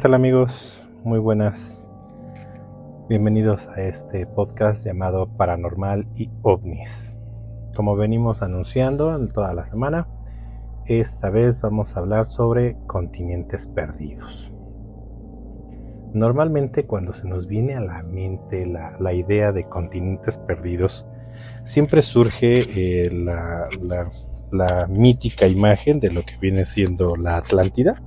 tal amigos? Muy buenas. Bienvenidos a este podcast llamado Paranormal y OVNIS. Como venimos anunciando en toda la semana, esta vez vamos a hablar sobre continentes perdidos. Normalmente cuando se nos viene a la mente la, idea de continentes perdidos, siempre surge eh, la, la mítica imagen de lo que viene siendo la Atlántida.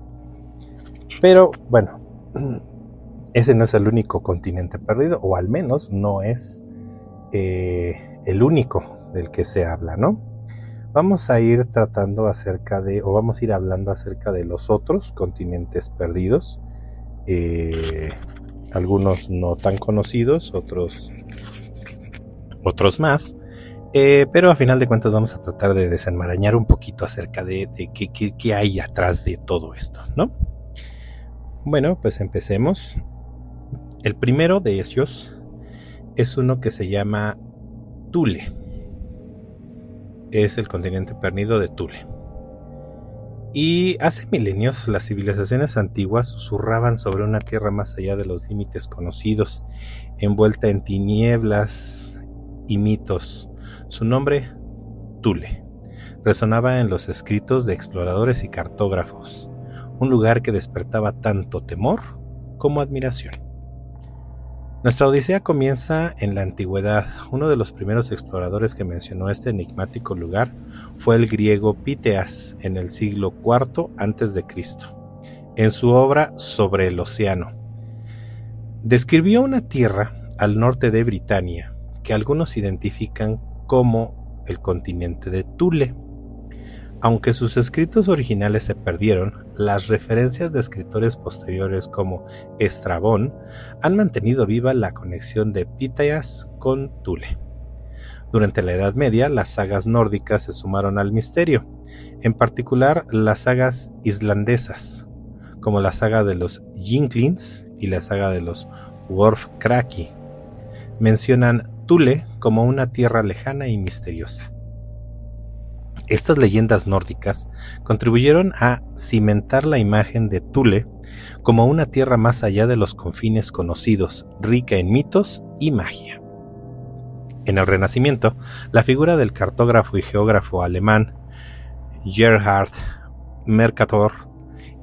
Pero bueno, ese no es el único continente perdido, o al menos no es eh, el único del que se habla, ¿no? Vamos a ir tratando acerca de, o vamos a ir hablando acerca de los otros continentes perdidos, eh, algunos no tan conocidos, otros, otros más, eh, pero a final de cuentas vamos a tratar de desenmarañar un poquito acerca de, qué, qué hay atrás de todo esto, ¿no? Bueno, pues empecemos. El primero de ellos es uno que se llama Tule. Es el continente perdido de Tule. Y hace milenios las civilizaciones antiguas susurraban sobre una tierra más allá de los límites conocidos, envuelta en tinieblas y mitos. Su nombre, Tule, resonaba en los escritos de exploradores y cartógrafos, un lugar que despertaba tanto temor como admiración. Nuestra odisea comienza en la antigüedad. Uno de los primeros exploradores que mencionó este enigmático lugar fue el griego Piteas en el siglo IV a.C., en su obra Sobre el Océano. Describió una tierra al norte de Britania que algunos identifican como el continente de Tule. Aunque sus escritos originales se perdieron, las referencias de escritores posteriores como Estrabón han mantenido viva la conexión de Pitaias con Tule. Durante la Edad Media, las sagas nórdicas se sumaron al misterio, en particular las sagas islandesas, como la saga de los Jinklings y la saga de los Worfkraki. Mencionan Tule como una tierra lejana y misteriosa. Estas leyendas nórdicas contribuyeron a cimentar la imagen de Tule como una tierra más allá de los confines conocidos, rica en mitos y magia. En el Renacimiento, la figura del cartógrafo y geógrafo alemán Gerhard Mercator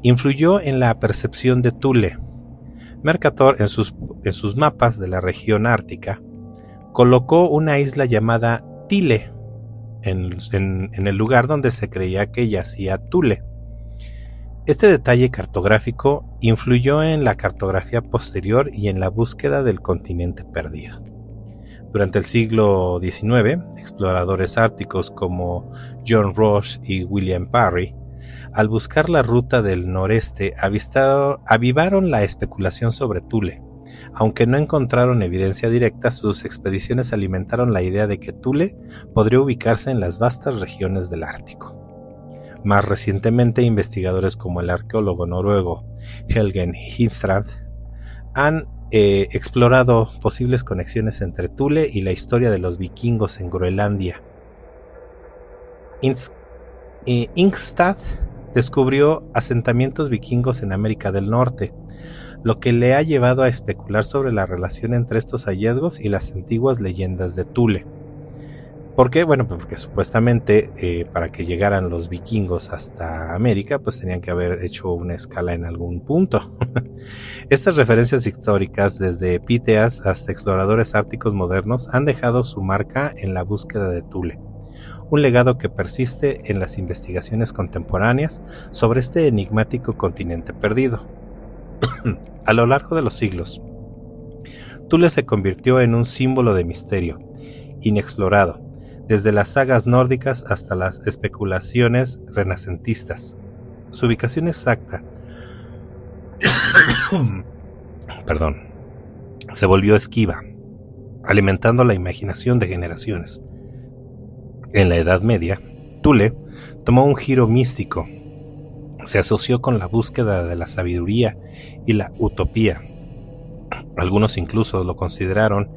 influyó en la percepción de Tule. Mercator en sus, en sus mapas de la región ártica colocó una isla llamada Tile en, el lugar donde se creía que yacía Tule. Este detalle cartográfico influyó en la cartografía posterior y en la búsqueda del continente perdido. Durante el siglo XIX, exploradores árticos como John Ross y William Parry, al buscar la ruta del noreste, avivaron la especulación sobre Tule aunque no encontraron evidencia directa, sus expediciones alimentaron la idea de que Thule podría ubicarse en las vastas regiones del Ártico. Más recientemente, investigadores como el arqueólogo noruego Helgen Hinstrand han eh, explorado posibles conexiones entre Thule y la historia de los vikingos en Groenlandia. Eh, Ingstad descubrió asentamientos vikingos en América del Norte, lo que le ha llevado a especular sobre la relación entre estos hallazgos y las antiguas leyendas de Tule. ¿Por qué? Bueno, pues porque supuestamente eh, para que llegaran los vikingos hasta América, pues tenían que haber hecho una escala en algún punto. Estas referencias históricas, desde Piteas hasta exploradores árticos modernos, han dejado su marca en la búsqueda de Tule, un legado que persiste en las investigaciones contemporáneas sobre este enigmático continente perdido. a lo largo de los siglos, Tule se convirtió en un símbolo de misterio, inexplorado, desde las sagas nórdicas hasta las especulaciones renacentistas. Su ubicación exacta, perdón, se volvió esquiva, alimentando la imaginación de generaciones. En la Edad Media, Tule tomó un giro místico se asoció con la búsqueda de la sabiduría y la utopía. Algunos incluso lo consideraron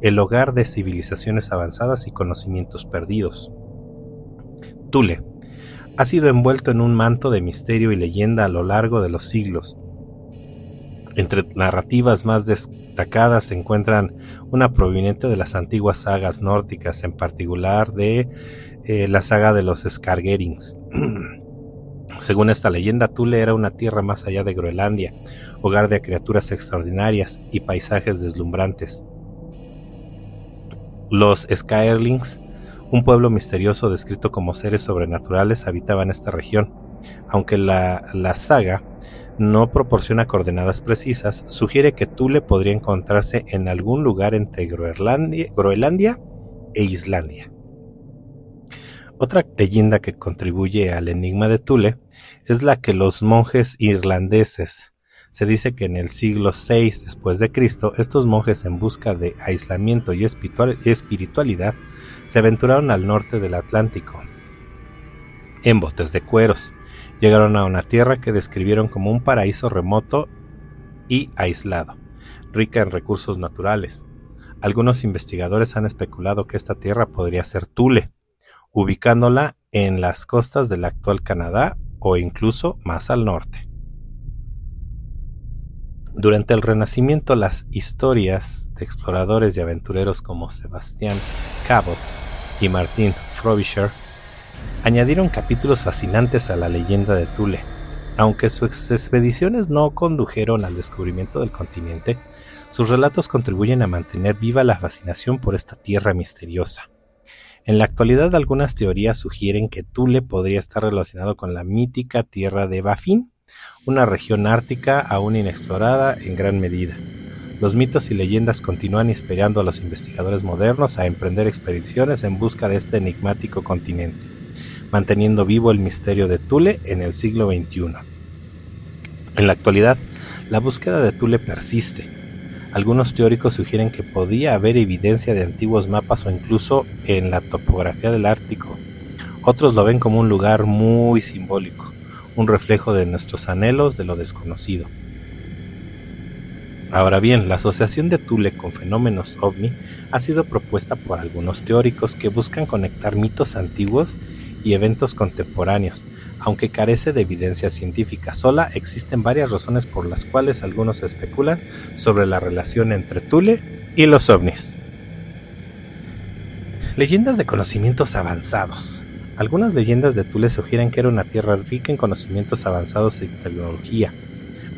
el hogar de civilizaciones avanzadas y conocimientos perdidos. Tule ha sido envuelto en un manto de misterio y leyenda a lo largo de los siglos. Entre narrativas más destacadas se encuentran una proveniente de las antiguas sagas nórdicas, en particular de eh, la saga de los Skargerings. Según esta leyenda, Tule era una tierra más allá de Groenlandia, hogar de criaturas extraordinarias y paisajes deslumbrantes. Los Skyerlings, un pueblo misterioso descrito como seres sobrenaturales, habitaban esta región. Aunque la, la saga no proporciona coordenadas precisas, sugiere que Tule podría encontrarse en algún lugar entre Groenlandia e Islandia. Otra leyenda que contribuye al enigma de Tule es la que los monjes irlandeses se dice que en el siglo VI después de Cristo, estos monjes en busca de aislamiento y espiritualidad se aventuraron al norte del Atlántico en botes de cueros. Llegaron a una tierra que describieron como un paraíso remoto y aislado, rica en recursos naturales. Algunos investigadores han especulado que esta tierra podría ser Tule, ubicándola en las costas del actual Canadá o incluso más al norte. Durante el Renacimiento, las historias de exploradores y aventureros como Sebastián Cabot y Martin Frobisher añadieron capítulos fascinantes a la leyenda de Tule. Aunque sus expediciones no condujeron al descubrimiento del continente, sus relatos contribuyen a mantener viva la fascinación por esta tierra misteriosa. En la actualidad algunas teorías sugieren que Tule podría estar relacionado con la mítica tierra de Bafin, una región ártica aún inexplorada en gran medida. Los mitos y leyendas continúan inspirando a los investigadores modernos a emprender expediciones en busca de este enigmático continente, manteniendo vivo el misterio de Tule en el siglo XXI. En la actualidad, la búsqueda de Tule persiste. Algunos teóricos sugieren que podía haber evidencia de antiguos mapas o incluso en la topografía del Ártico. Otros lo ven como un lugar muy simbólico un reflejo de nuestros anhelos de lo desconocido. Ahora bien, la asociación de Tule con fenómenos ovni ha sido propuesta por algunos teóricos que buscan conectar mitos antiguos y eventos contemporáneos. Aunque carece de evidencia científica sola, existen varias razones por las cuales algunos especulan sobre la relación entre Tule y los ovnis. Leyendas de conocimientos avanzados. Algunas leyendas de Tule sugieren que era una tierra rica en conocimientos avanzados y tecnología.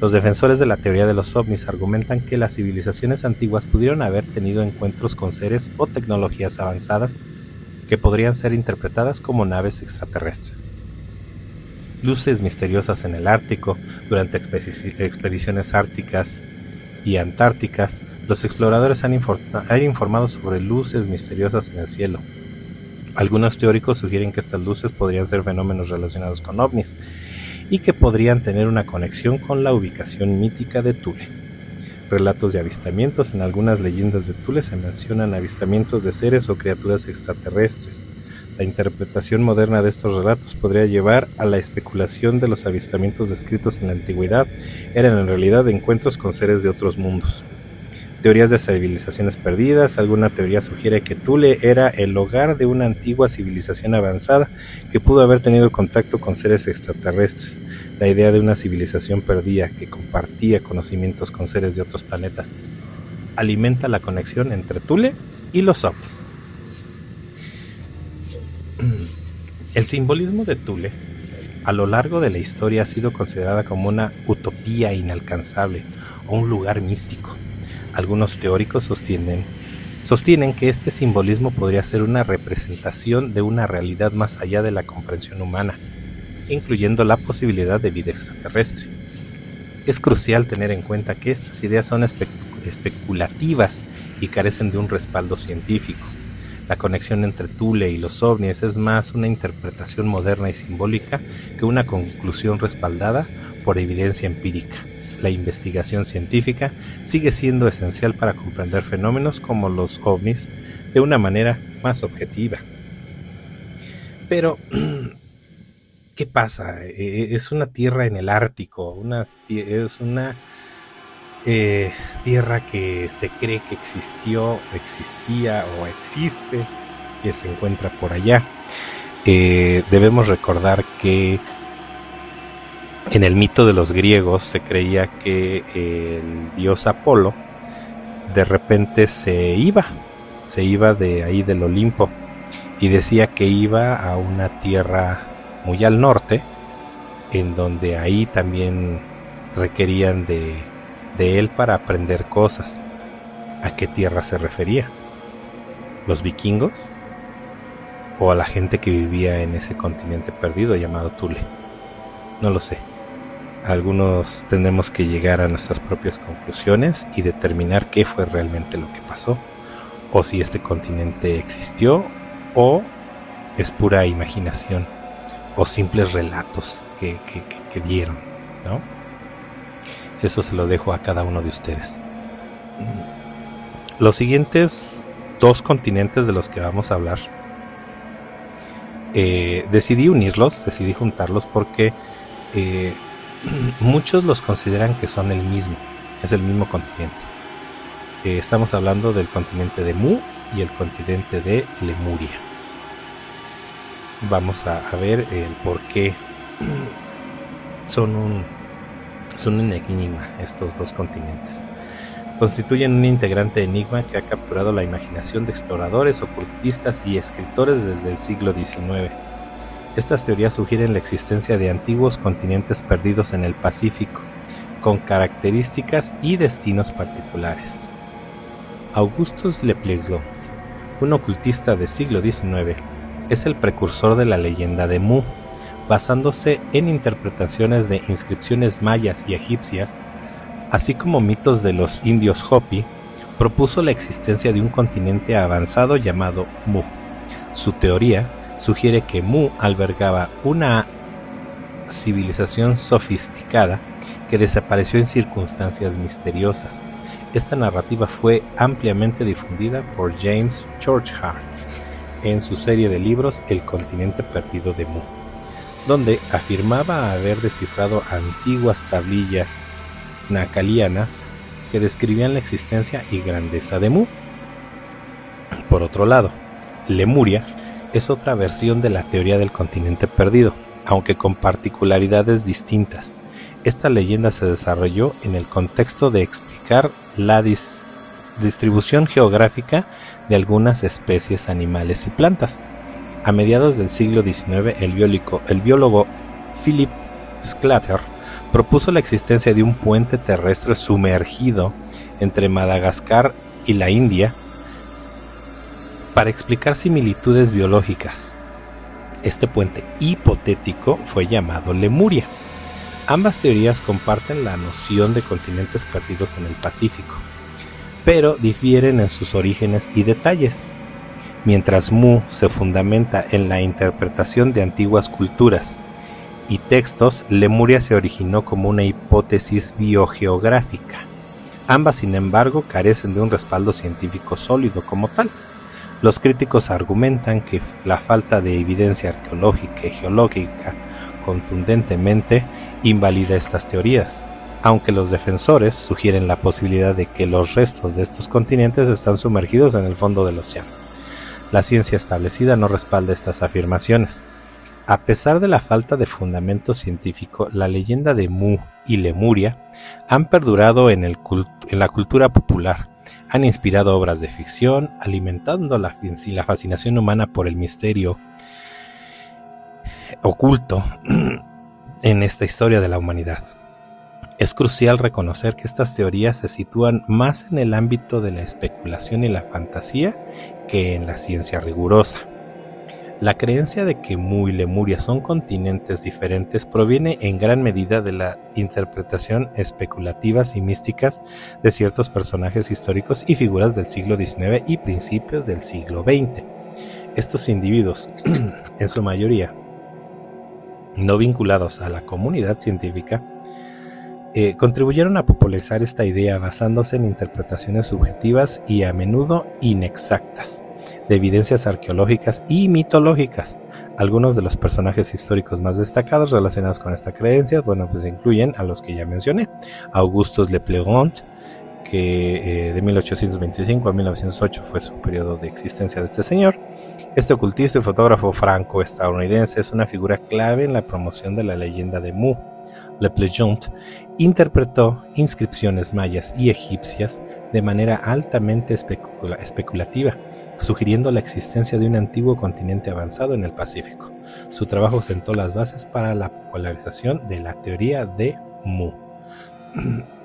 Los defensores de la teoría de los ovnis argumentan que las civilizaciones antiguas pudieron haber tenido encuentros con seres o tecnologías avanzadas que podrían ser interpretadas como naves extraterrestres. Luces misteriosas en el Ártico durante expediciones árticas y antárticas, los exploradores han, han informado sobre luces misteriosas en el cielo, algunos teóricos sugieren que estas luces podrían ser fenómenos relacionados con ovnis y que podrían tener una conexión con la ubicación mítica de Tule. Relatos de avistamientos. En algunas leyendas de Tule se mencionan avistamientos de seres o criaturas extraterrestres. La interpretación moderna de estos relatos podría llevar a la especulación de los avistamientos descritos en la antigüedad eran en realidad encuentros con seres de otros mundos. Teorías de civilizaciones perdidas. Alguna teoría sugiere que Tule era el hogar de una antigua civilización avanzada que pudo haber tenido contacto con seres extraterrestres. La idea de una civilización perdida que compartía conocimientos con seres de otros planetas alimenta la conexión entre Tule y los ovnis. El simbolismo de Tule a lo largo de la historia ha sido considerada como una utopía inalcanzable o un lugar místico algunos teóricos sostienen, sostienen que este simbolismo podría ser una representación de una realidad más allá de la comprensión humana, incluyendo la posibilidad de vida extraterrestre. Es crucial tener en cuenta que estas ideas son especulativas y carecen de un respaldo científico. La conexión entre Tule y los ovnis es más una interpretación moderna y simbólica que una conclusión respaldada por evidencia empírica la investigación científica sigue siendo esencial para comprender fenómenos como los ovnis de una manera más objetiva. Pero, ¿qué pasa? E, e, es una tierra en el Ártico, una, es una eh, tierra que se cree que existió, existía o existe, que se encuentra por allá. Eh, debemos recordar que en el mito de los griegos se creía que el dios Apolo de repente se iba, se iba de ahí del Olimpo y decía que iba a una tierra muy al norte, en donde ahí también requerían de, de él para aprender cosas. ¿A qué tierra se refería? ¿Los vikingos? ¿O a la gente que vivía en ese continente perdido llamado Tule? No lo sé. Algunos tenemos que llegar a nuestras propias conclusiones y determinar qué fue realmente lo que pasó, o si este continente existió, o es pura imaginación, o simples relatos que, que dieron, ¿no? Eso se lo dejo a cada uno de ustedes. Los siguientes dos continentes de los que vamos a hablar, eh, decidí unirlos, decidí juntarlos porque eh, muchos los consideran que son el mismo, es el mismo continente. Eh, estamos hablando del continente de Mu y el continente de Lemuria. Vamos a, ver el por qué son un son un enigma estos dos continentes. Constituyen un integrante enigma que ha capturado la imaginación de exploradores, ocultistas y escritores desde el siglo XIX. Estas teorías sugieren la existencia de antiguos continentes perdidos en el Pacífico, con características y destinos particulares. Augustus Le Plessis, un ocultista del siglo XIX, es el precursor de la leyenda de Mu, basándose en interpretaciones de inscripciones mayas y egipcias, así como mitos de los indios Hopi, propuso la existencia de un continente avanzado llamado Mu. Su teoría sugiere que Mu albergaba una civilización sofisticada que desapareció en circunstancias misteriosas. Esta narrativa fue ampliamente difundida por James Churchard en su serie de libros El continente perdido de Mu donde afirmaba haber descifrado antiguas tablillas nacalianas que describían la existencia y grandeza de Mu. Por otro lado, Lemuria es otra versión de la teoría del continente perdido, aunque con particularidades distintas. Esta leyenda se desarrolló en el contexto de explicar la distribución geográfica de algunas especies animales y plantas, a mediados del siglo XIX, el, biólogo Philip Sclater propuso la existencia de un puente terrestre sumergido entre Madagascar y la India para explicar similitudes biológicas. Este puente hipotético fue llamado Lemuria. Ambas teorías comparten la noción de continentes perdidos en el Pacífico, pero difieren en sus orígenes y detalles. Mientras Mu se fundamenta en la interpretación de antiguas culturas y textos, Lemuria se originó como una hipótesis biogeográfica. Ambas, sin embargo, carecen de un respaldo científico sólido como tal. Los críticos argumentan que la falta de evidencia arqueológica y geológica contundentemente invalida estas teorías, aunque los defensores sugieren la posibilidad de que los restos de estos continentes están sumergidos en el fondo del océano. La ciencia establecida no respalda estas afirmaciones. A pesar de la falta de fundamento científico, la leyenda de Mu y Lemuria han perdurado en, la cultura popular, han inspirado obras de ficción, alimentando la, fascinación humana por el misterio oculto en esta historia de la humanidad. Es crucial reconocer que estas teorías se sitúan más en el ámbito de la especulación y la fantasía que en la ciencia rigurosa. La creencia de que Mu y Lemuria son continentes diferentes proviene en gran medida de la interpretación especulativas y místicas de ciertos personajes históricos y figuras del siglo XIX y principios del siglo XX. Estos individuos, en su mayoría no vinculados a la comunidad científica, eh, contribuyeron a popularizar esta idea basándose en interpretaciones subjetivas y a menudo inexactas de evidencias arqueológicas y mitológicas. Algunos de los personajes históricos más destacados relacionados con esta creencia, bueno, pues incluyen a los que ya mencioné, Augustus Le Plégant, que eh, de 1825 a 1908 fue su periodo de existencia de este señor. Este ocultista y fotógrafo franco-estadounidense es una figura clave en la promoción de la leyenda de Mu. Le Plejont interpretó inscripciones mayas y egipcias de manera altamente especulativa, sugiriendo la existencia de un antiguo continente avanzado en el Pacífico. Su trabajo sentó las bases para la popularización de la teoría de Mu.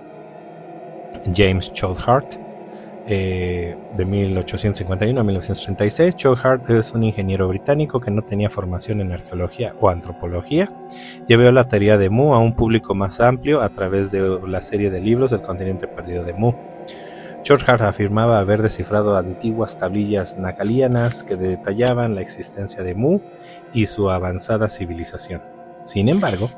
James Choudhart, eh, de 1851 a 1936. Choudhart es un ingeniero británico que no tenía formación en arqueología o antropología. Llevó la teoría de Mu a un público más amplio a través de la serie de libros del continente perdido de Mu. Choudhart afirmaba haber descifrado antiguas tablillas nacalianas que detallaban la existencia de Mu y su avanzada civilización. Sin embargo,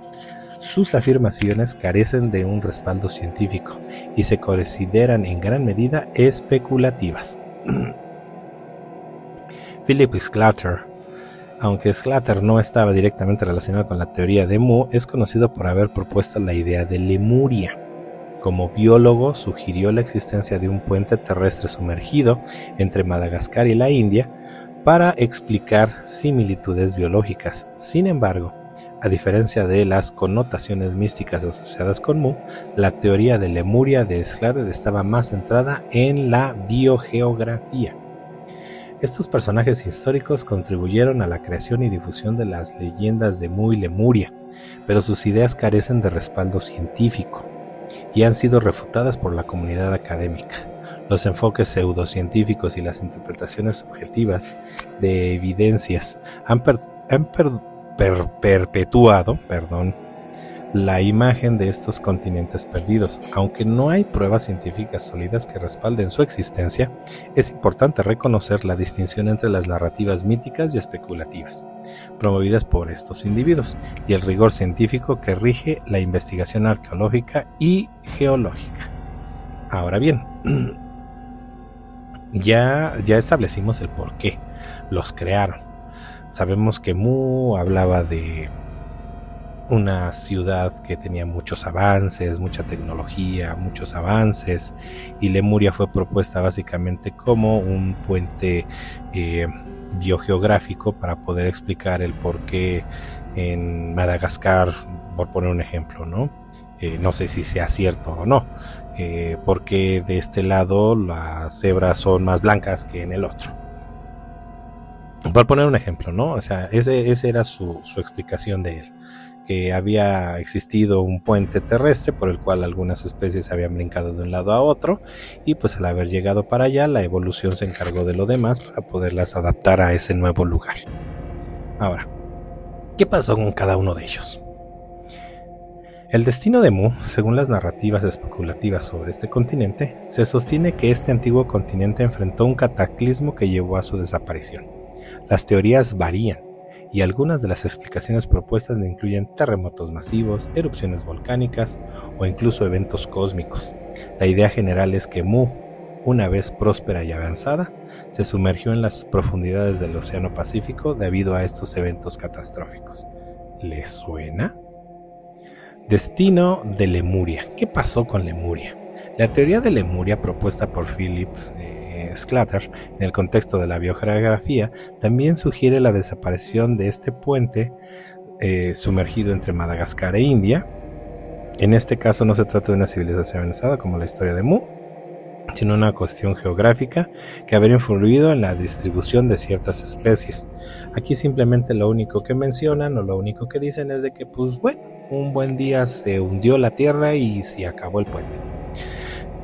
sus afirmaciones carecen de un respaldo científico y se consideran en gran medida especulativas. Philip Sclater, aunque Sclater no estaba directamente relacionado con la teoría de Mu, es conocido por haber propuesto la idea de Lemuria. Como biólogo, sugirió la existencia de un puente terrestre sumergido entre Madagascar y la India para explicar similitudes biológicas. Sin embargo, a diferencia de las connotaciones místicas asociadas con Mu, la teoría de Lemuria de Sclater estaba más centrada en la biogeografía. Estos personajes históricos contribuyeron a la creación y difusión de las leyendas de Mu y Lemuria, pero sus ideas carecen de respaldo científico y han sido refutadas por la comunidad académica. Los enfoques pseudocientíficos y las interpretaciones subjetivas de evidencias han, han perpetuado perdón, la imagen de estos continentes perdidos. Aunque no hay pruebas científicas sólidas que respalden su existencia, es importante reconocer la distinción entre las narrativas míticas y especulativas, promovidas por estos individuos, y el rigor científico que rige la investigación arqueológica y geológica. Ahora bien, ya, ya establecimos el por qué los crearon Sabemos que Mu hablaba de una ciudad que tenía muchos avances, mucha tecnología, muchos avances, y Lemuria fue propuesta básicamente como un puente eh, biogeográfico para poder explicar el por qué en Madagascar, por poner un ejemplo, ¿no? Eh, no sé si sea cierto o no, eh, porque de este lado las cebras son más blancas que en el otro. Por poner un ejemplo, ¿no? O sea, ese, ese era su, su explicación de él, que había existido un puente terrestre por el cual algunas especies habían brincado de un lado a otro y pues al haber llegado para allá la evolución se encargó de lo demás para poderlas adaptar a ese nuevo lugar. Ahora, ¿qué pasó con cada uno de ellos? El destino de Mu, según las narrativas especulativas sobre este continente, se sostiene que este antiguo continente enfrentó un cataclismo que llevó a su desaparición. Las teorías varían y algunas de las explicaciones propuestas incluyen terremotos masivos, erupciones volcánicas o incluso eventos cósmicos. La idea general es que Mu, una vez próspera y avanzada, se sumergió en las profundidades del Océano Pacífico debido a estos eventos catastróficos. ¿Le suena? Destino de Lemuria. ¿Qué pasó con Lemuria? La teoría de Lemuria propuesta por Philip En el contexto de la biogeografía, también sugiere la desaparición de este puente eh, sumergido entre Madagascar e India. En este caso no se trata de una civilización avanzada como la historia de Mu, sino una cuestión geográfica que habría influido en la distribución de ciertas especies. Aquí simplemente lo único que mencionan o lo único que dicen es de que, pues bueno, un buen día se hundió la Tierra y se acabó el puente.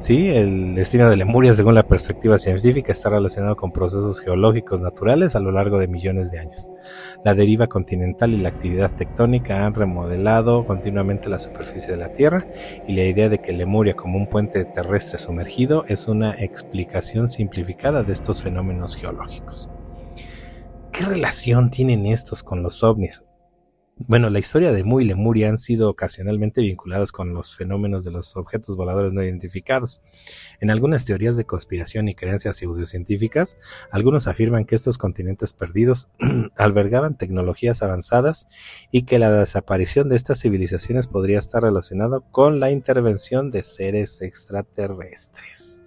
Sí, el destino de Lemuria, según la perspectiva científica, está relacionado con procesos geológicos naturales a lo largo de millones de años. La deriva continental y la actividad tectónica han remodelado continuamente la superficie de la Tierra y la idea de que Lemuria como un puente terrestre sumergido es una explicación simplificada de estos fenómenos geológicos. ¿Qué relación tienen estos con los ovnis? Bueno, la historia de Mu y Lemuria han sido ocasionalmente vinculadas con los fenómenos de los objetos voladores no identificados. En algunas teorías de conspiración y creencias pseudocientíficas, algunos afirman que estos continentes perdidos albergaban tecnologías avanzadas y que la desaparición de estas civilizaciones podría estar relacionado con la intervención de seres extraterrestres.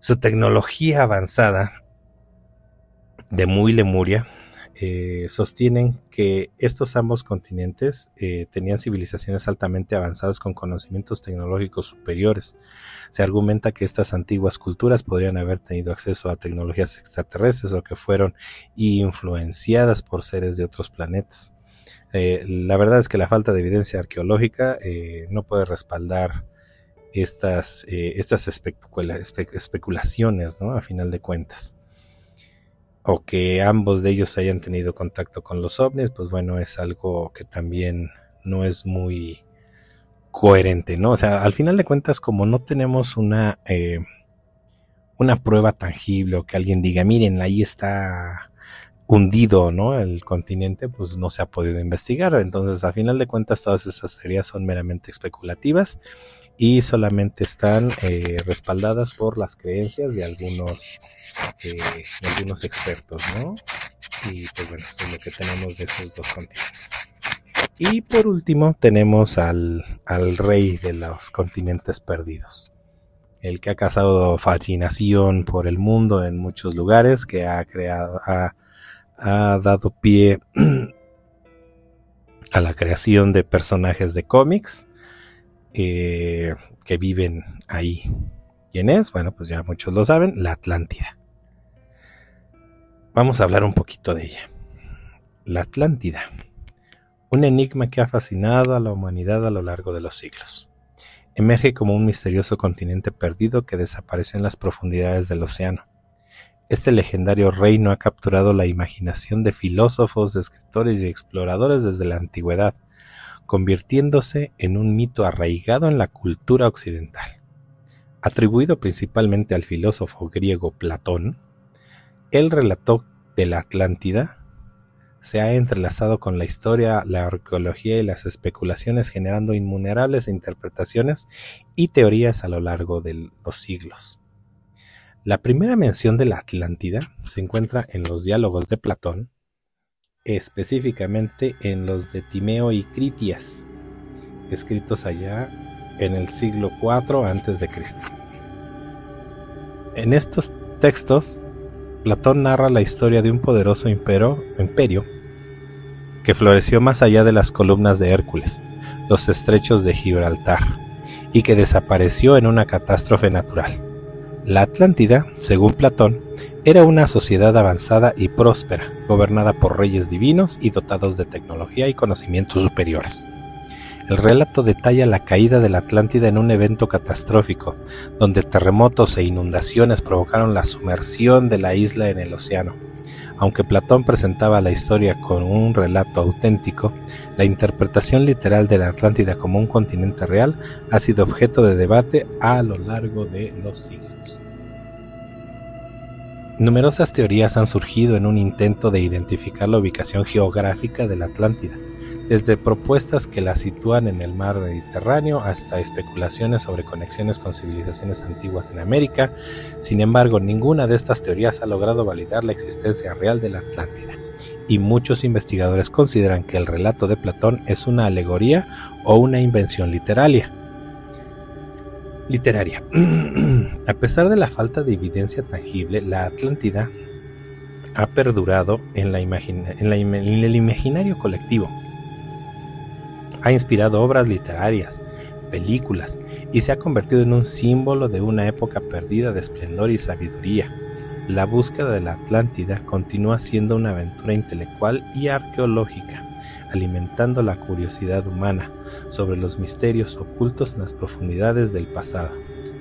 Su tecnología avanzada de Mu y Lemuria eh, sostienen que estos ambos continentes eh, tenían civilizaciones altamente avanzadas con conocimientos tecnológicos superiores. Se argumenta que estas antiguas culturas podrían haber tenido acceso a tecnologías extraterrestres o que fueron influenciadas por seres de otros planetas. Eh, la verdad es que la falta de evidencia arqueológica no puede respaldar estas, estas especulaciones, ¿no? A final de cuentas o que ambos de ellos hayan tenido contacto con los ovnis, pues bueno, es algo que también no es muy coherente, ¿no? O sea, al final de cuentas, como no tenemos una, eh, una prueba tangible o que alguien diga, miren, ahí está hundido, ¿no? El continente, pues no se ha podido investigar. Entonces, a final de cuentas, todas esas teorías son meramente especulativas y solamente están eh, respaldadas por las creencias de algunos, eh, de algunos expertos, ¿no? Y pues bueno, eso es lo que tenemos de esos dos continentes. Y por último, tenemos al, al rey de los continentes perdidos el que ha causado fascinación por el mundo en muchos lugares, que ha creado, ha ha dado pie a la creación de personajes de cómics eh, que viven ahí. ¿Quién es? Bueno, pues ya muchos lo saben, la Atlántida. Vamos a hablar un poquito de ella. La Atlántida, un enigma que ha fascinado a la humanidad a lo largo de los siglos. Emerge como un misterioso continente perdido que desapareció en las profundidades del océano este legendario reino ha capturado la imaginación de filósofos, escritores y exploradores desde la antigüedad, convirtiéndose en un mito arraigado en la cultura occidental. Atribuido principalmente al filósofo griego Platón, el relato de la Atlántida se ha entrelazado con la historia, la arqueología y las especulaciones generando innumerables interpretaciones y teorías a lo largo de los siglos. La primera mención de la Atlántida se encuentra en los diálogos de Platón, específicamente en los de Timeo y Critias, escritos allá en el siglo IV a.C. En estos textos, Platón narra la historia de un poderoso imperio, imperio que floreció más allá de las columnas de Hércules, los estrechos de Gibraltar, y que desapareció en una catástrofe natural. La Atlántida, según Platón, era una sociedad avanzada y próspera, gobernada por reyes divinos y dotados de tecnología y conocimientos superiores. El relato detalla la caída de la Atlántida en un evento catastrófico, donde terremotos e inundaciones provocaron la sumersión de la isla en el océano. Aunque Platón presentaba la historia con un relato auténtico, la interpretación literal de la Atlántida como un continente real ha sido objeto de debate a lo largo de los siglos. Numerosas teorías han surgido en un intento de identificar la ubicación geográfica de la Atlántida, desde propuestas que la sitúan en el mar Mediterráneo hasta especulaciones sobre conexiones con civilizaciones antiguas en América. Sin embargo, ninguna de estas teorías ha logrado validar la existencia real de la Atlántida, y muchos investigadores consideran que el relato de Platón es una alegoría o una invención literaria literaria. A pesar de la falta de evidencia tangible, la Atlántida ha perdurado en, la en, el imaginario colectivo. Ha inspirado obras literarias, películas y se ha convertido en un símbolo de una época perdida de esplendor y sabiduría. La búsqueda de la Atlántida continúa siendo una aventura intelectual y arqueológica alimentando la curiosidad humana sobre los misterios ocultos en las profundidades del pasado.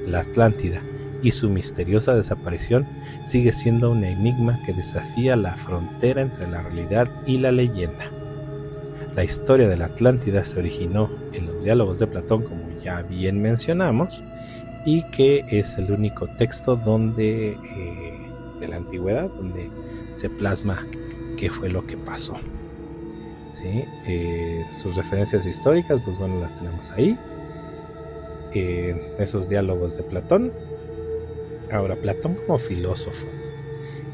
La Atlántida y su misteriosa desaparición sigue siendo un enigma que desafía la frontera entre la realidad y la leyenda. La historia de la Atlántida se originó en los diálogos de Platón, como ya bien mencionamos, y que es el único texto donde eh, de la antigüedad donde se plasma qué fue lo que pasó. ¿Sí? Eh, sus referencias históricas, pues bueno, las tenemos ahí. esos diálogos de Platón. Ahora, Platón como filósofo.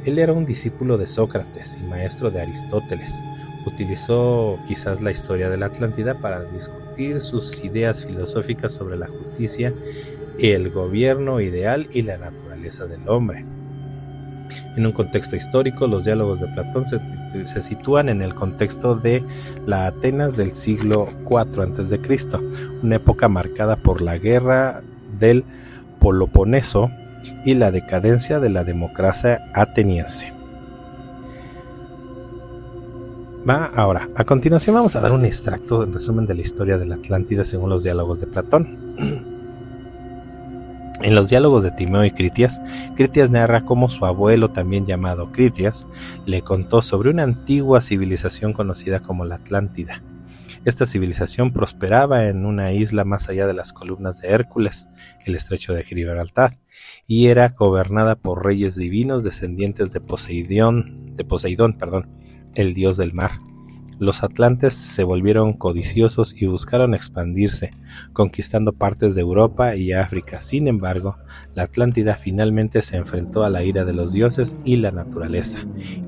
Él era un discípulo de Sócrates y maestro de Aristóteles. Utilizó quizás la historia de la Atlántida para discutir sus ideas filosóficas sobre la justicia, el gobierno ideal y la naturaleza del hombre. En un contexto histórico, los diálogos de Platón se, sitúan en el contexto de la Atenas del siglo IV a.C., una época marcada por la guerra del Peloponeso y la decadencia de la democracia ateniense. Va ahora, a continuación vamos a dar un extracto en resumen de la historia de la Atlántida según los diálogos de Platón. En los diálogos de Timeo y Critias, Critias narra cómo su abuelo, también llamado Critias, le contó sobre una antigua civilización conocida como la Atlántida. Esta civilización prosperaba en una isla más allá de las columnas de Hércules, el estrecho de Gibraltar, y era gobernada por reyes divinos descendientes de Poseidón, de Poseidón, perdón, el dios del mar. Los atlantes se volvieron codiciosos y buscaron expandirse, conquistando partes de Europa y África. Sin embargo, la Atlántida finalmente se enfrentó a la ira de los dioses y la naturaleza,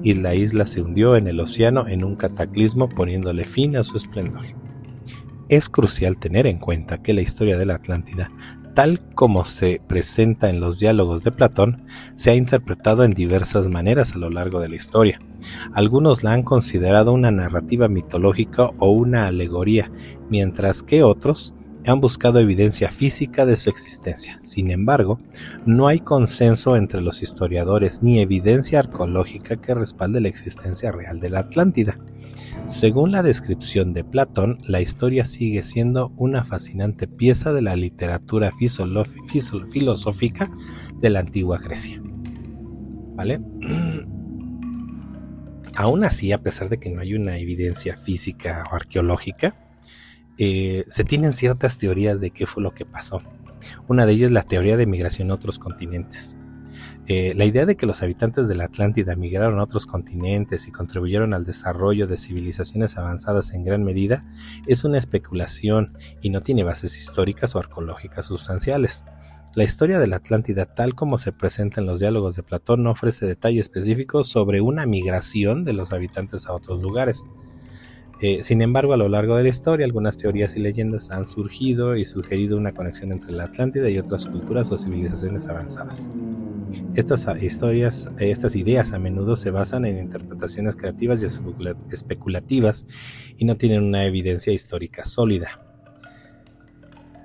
y la isla se hundió en el océano en un cataclismo poniéndole fin a su esplendor. Es crucial tener en cuenta que la historia de la Atlántida tal como se presenta en los diálogos de Platón, se ha interpretado en diversas maneras a lo largo de la historia. Algunos la han considerado una narrativa mitológica o una alegoría, mientras que otros han buscado evidencia física de su existencia. Sin embargo, no hay consenso entre los historiadores ni evidencia arqueológica que respalde la existencia real de la Atlántida. Según la descripción de Platón, la historia sigue siendo una fascinante pieza de la literatura filosófica de la antigua Grecia. ¿Vale? Aún así, a pesar de que no hay una evidencia física o arqueológica, eh, se tienen ciertas teorías de qué fue lo que pasó. Una de ellas es la teoría de migración a otros continentes. Eh, la idea de que los habitantes de la Atlántida migraron a otros continentes y contribuyeron al desarrollo de civilizaciones avanzadas en gran medida es una especulación y no tiene bases históricas o arqueológicas sustanciales. La historia de la Atlántida, tal como se presenta en los diálogos de Platón, no ofrece detalles específicos sobre una migración de los habitantes a otros lugares. Eh, sin embargo, a lo largo de la historia, algunas teorías y leyendas han surgido y sugerido una conexión entre la Atlántida y otras culturas o civilizaciones avanzadas. Estas historias, estas ideas a menudo se basan en interpretaciones creativas y especulativas y no tienen una evidencia histórica sólida.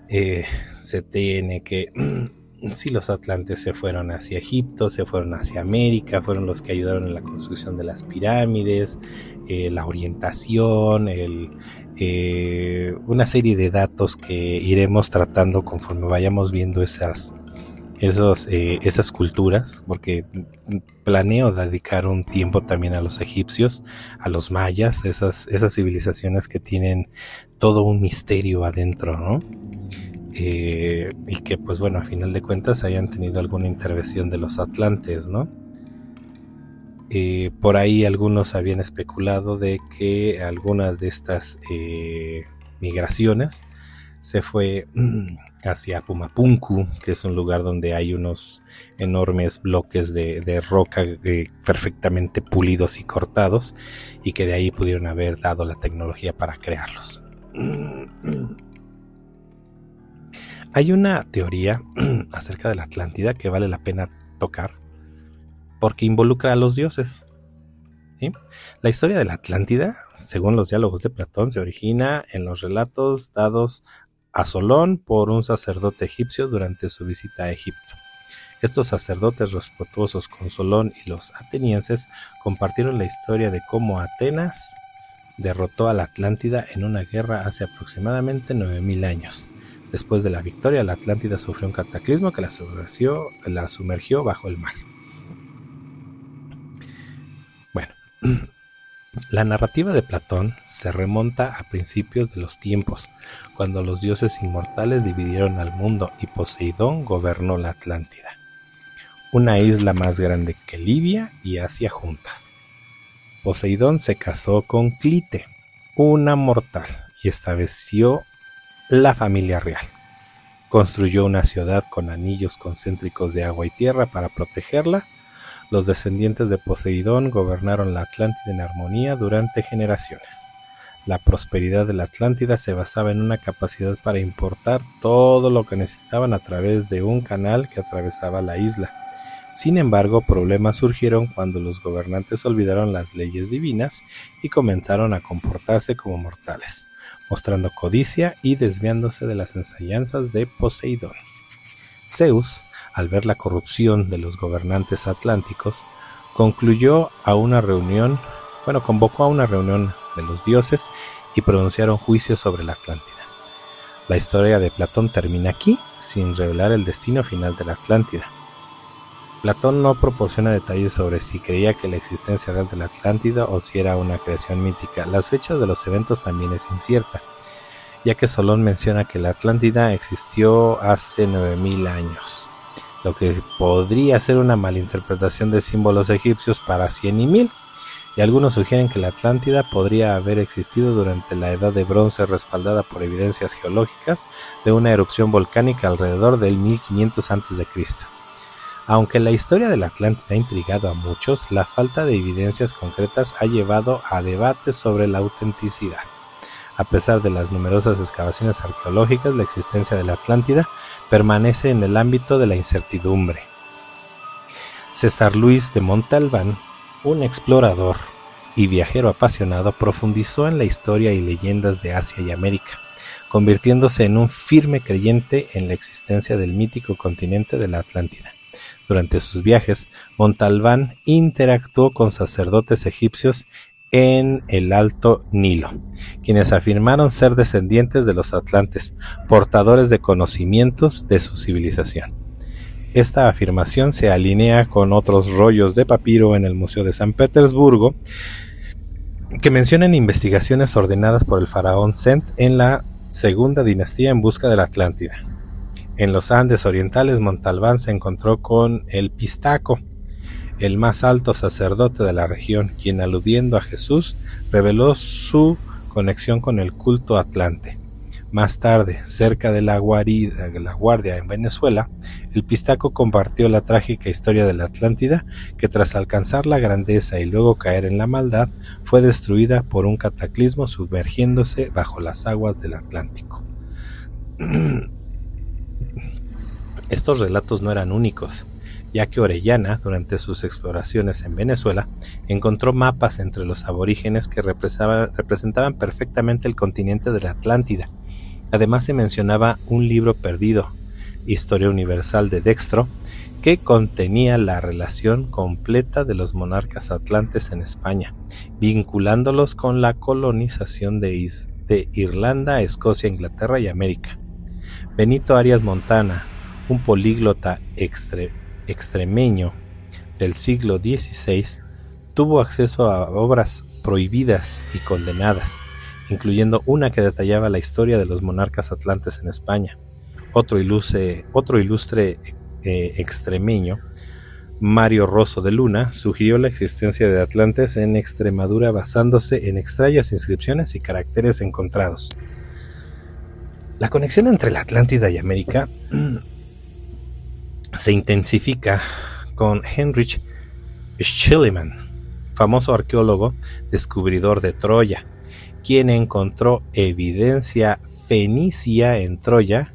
Eh, se tiene que si los atlantes se fueron hacia Egipto, se fueron hacia América, fueron los que ayudaron en la construcción de las pirámides, eh, la orientación, eh, una serie de datos que iremos tratando conforme vayamos viendo esas, esos, eh, esas culturas, porque planeo dedicar un tiempo también a los egipcios, a los mayas, esas, esas civilizaciones que tienen todo un misterio adentro, ¿no? Eh, y que pues bueno, a final de cuentas hayan tenido alguna intervención de los atlantes, ¿no? Eh, por ahí algunos habían especulado de que algunas de estas eh, migraciones se fue hacia Pumapunku, que es un lugar donde hay unos enormes bloques de, de roca perfectamente pulidos y cortados y que de ahí pudieron haber dado la tecnología para crearlos. Hay una teoría acerca de la Atlántida que vale la pena tocar porque involucra a los dioses. La historia de la Atlántida, según los diálogos de Platón, se origina en los relatos dados a Solón por un sacerdote egipcio durante su visita a Egipto. Estos sacerdotes respetuosos con Solón y los atenienses compartieron la historia de cómo Atenas derrotó a la Atlántida en una guerra hace aproximadamente 9000 años. Después de la victoria, la Atlántida sufrió un cataclismo que la sumergió, la sumergió bajo el mar. Bueno, la narrativa de Platón se remonta a principios de los tiempos, cuando los dioses inmortales dividieron al mundo y Poseidón gobernó la Atlántida, una isla más grande que Libia y Asia juntas. Poseidón se casó con Clite, una mortal y estableció la familia real. Construyó una ciudad con anillos concéntricos de agua y tierra para protegerla. Los descendientes de Poseidón gobernaron la Atlántida en armonía durante generaciones. La prosperidad de la Atlántida se basaba en una capacidad para importar todo lo que necesitaban a través de un canal que atravesaba la isla. Sin embargo, problemas surgieron cuando los gobernantes olvidaron las leyes divinas y comenzaron a comportarse como mortales mostrando codicia y desviándose de las enseñanzas de Poseidón. Zeus, al ver la corrupción de los gobernantes atlánticos, concluyó a una reunión, bueno, convocó a una reunión de los dioses y pronunciaron juicio sobre la Atlántida. La historia de Platón termina aquí, sin revelar el destino final de la Atlántida. Platón no proporciona detalles sobre si creía que la existencia real de la Atlántida o si era una creación mítica. Las fechas de los eventos también es incierta, ya que Solón menciona que la Atlántida existió hace 9000 años, lo que podría ser una malinterpretación de símbolos egipcios para 100 y 1000, y algunos sugieren que la Atlántida podría haber existido durante la Edad de Bronce respaldada por evidencias geológicas de una erupción volcánica alrededor del 1500 a.C. Aunque la historia de la Atlántida ha intrigado a muchos, la falta de evidencias concretas ha llevado a debates sobre la autenticidad. A pesar de las numerosas excavaciones arqueológicas, la existencia de la Atlántida permanece en el ámbito de la incertidumbre. César Luis de Montalbán, un explorador y viajero apasionado, profundizó en la historia y leyendas de Asia y América, convirtiéndose en un firme creyente en la existencia del mítico continente de la Atlántida. Durante sus viajes, Montalbán interactuó con sacerdotes egipcios en el Alto Nilo, quienes afirmaron ser descendientes de los atlantes, portadores de conocimientos de su civilización. Esta afirmación se alinea con otros rollos de papiro en el Museo de San Petersburgo, que mencionan investigaciones ordenadas por el faraón Sent en la segunda dinastía en busca de la Atlántida. En los Andes orientales, Montalbán se encontró con el Pistaco, el más alto sacerdote de la región, quien aludiendo a Jesús reveló su conexión con el culto atlante. Más tarde, cerca de la, guarida, de Guardia en Venezuela, el Pistaco compartió la trágica historia de la Atlántida, que tras alcanzar la grandeza y luego caer en la maldad, fue destruida por un cataclismo sumergiéndose bajo las aguas del Atlántico. Estos relatos no eran únicos, ya que Orellana, durante sus exploraciones en Venezuela, encontró mapas entre los aborígenes que representaban perfectamente el continente de la Atlántida. Además se mencionaba un libro perdido, Historia Universal de Dextro, que contenía la relación completa de los monarcas atlantes en España, vinculándolos con la colonización de, de Irlanda, Escocia, Inglaterra y América. Benito Arias Montana, un políglota extremeño del siglo XVI, tuvo acceso a obras prohibidas y condenadas, incluyendo una que detallaba la historia de los monarcas atlantes en España. Otro ilustre, eh, extremeño, Mario Rosso de Luna, sugirió la existencia de atlantes en Extremadura basándose en extrañas inscripciones y caracteres encontrados. La conexión entre la Atlántida y América se intensifica con Heinrich Schliemann, famoso arqueólogo descubridor de Troya, quien encontró evidencia fenicia en Troya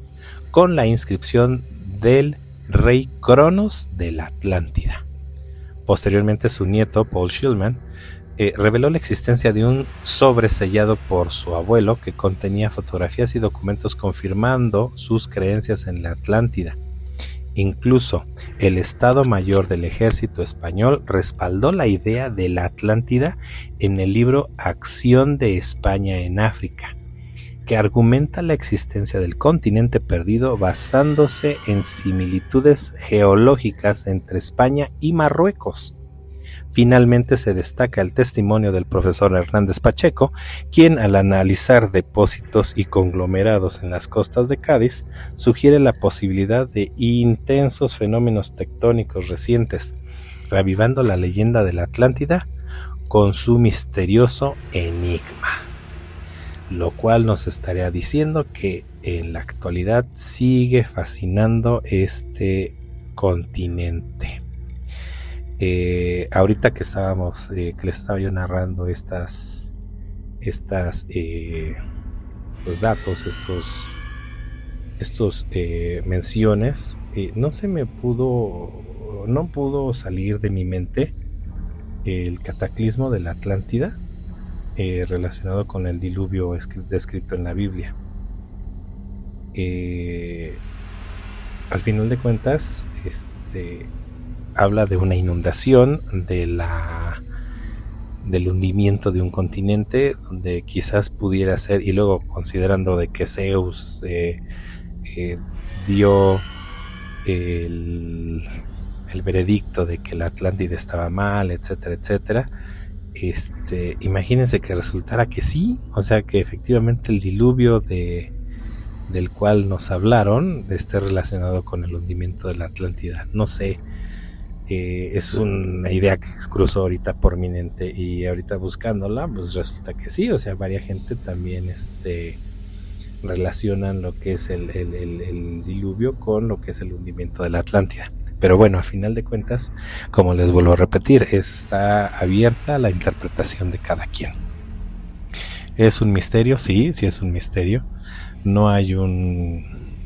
con la inscripción del rey Cronos de la Atlántida. Posteriormente su nieto Paul Schillman eh, reveló la existencia de un sobre sellado por su abuelo que contenía fotografías y documentos confirmando sus creencias en la Atlántida. Incluso el Estado Mayor del Ejército Español respaldó la idea de la Atlántida en el libro Acción de España en África, que argumenta la existencia del continente perdido basándose en similitudes geológicas entre España y Marruecos. Finalmente se destaca el testimonio del profesor Hernández Pacheco, quien al analizar depósitos y conglomerados en las costas de Cádiz, sugiere la posibilidad de intensos fenómenos tectónicos recientes, revivando la leyenda de la Atlántida con su misterioso enigma. lo cual nos estaría diciendo que en la actualidad sigue fascinando este continente. Eh, ahorita que estábamos, eh, que les estaba yo narrando estas, estas, eh, los datos, estos, estos menciones, no se me pudo, no pudo salir de mi mente el cataclismo de la Atlántida relacionado con el diluvio descrito en la Biblia. Al final de cuentas, este, habla de una inundación, de la del hundimiento de un continente donde quizás pudiera ser y luego considerando de que Zeus eh, dio el, el, veredicto de que la Atlántida estaba mal, etcétera, etcétera, este, imagínense que resultara que sí, o sea que efectivamente el diluvio de, del cual nos hablaron esté relacionado con el hundimiento de la Atlántida. No sé, eh, es una idea que cruzó ahorita por mi mente y ahorita buscándola, pues resulta que sí, o sea, varias gente también este, relacionan lo que es el, el diluvio con lo que es el hundimiento de la Atlántida. Pero bueno, a final de cuentas, como les vuelvo a repetir, está abierta la interpretación de cada quien. ¿Es un misterio? Sí, sí es un misterio. No hay un,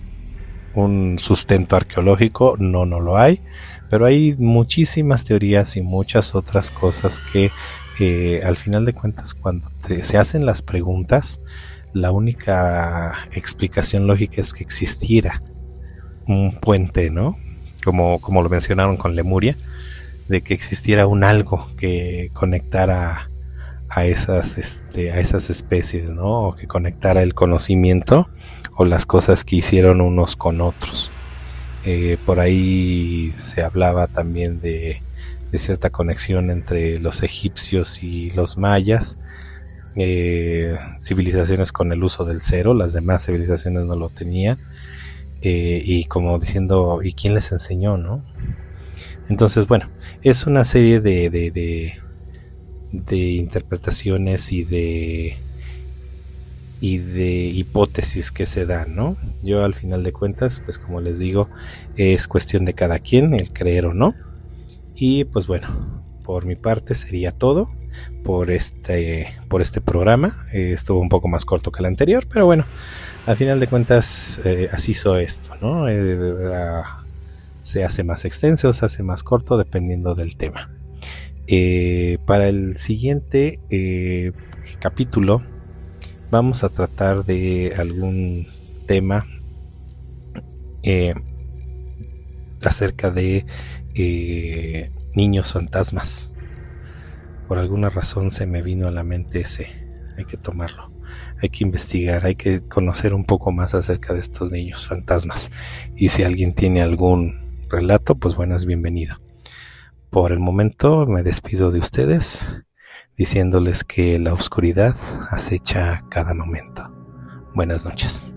un sustento arqueológico, no, no lo hay. Pero hay muchísimas teorías y muchas otras cosas que al final de cuentas cuando se hacen las preguntas, la única explicación lógica es que existiera un puente, ¿no? como, como lo mencionaron con Lemuria, de que existiera un algo que conectara a esas, este, a esas especies, ¿no? O que conectara el conocimiento o las cosas que hicieron unos con otros. Eh, por ahí se hablaba también de, cierta conexión entre los egipcios y los mayas, eh, civilizaciones con el uso del cero, las demás civilizaciones no lo tenían eh, y como diciendo, ¿y quién les enseñó, no? Entonces, bueno, es una serie de, de, de, interpretaciones y de y de hipótesis que se dan, ¿no? Yo al final de cuentas, pues como les digo, es cuestión de cada quien el creer o no. Y pues bueno, por mi parte sería todo por este por este programa. Eh, estuvo un poco más corto que el anterior, pero bueno, al final de cuentas eh, así hizo esto, ¿no? Eh, se hace más extenso, se hace más corto dependiendo del tema. Para el siguiente capítulo vamos a tratar de algún tema acerca de niños fantasmas. Por alguna razón se me vino a la mente ese, hay que tomarlo hay que investigar, hay que conocer un poco más acerca de estos niños fantasmas. Y si alguien tiene algún relato, pues bueno, es bienvenido. Por el momento me despido de ustedes diciéndoles que la oscuridad acecha cada momento. Buenas noches.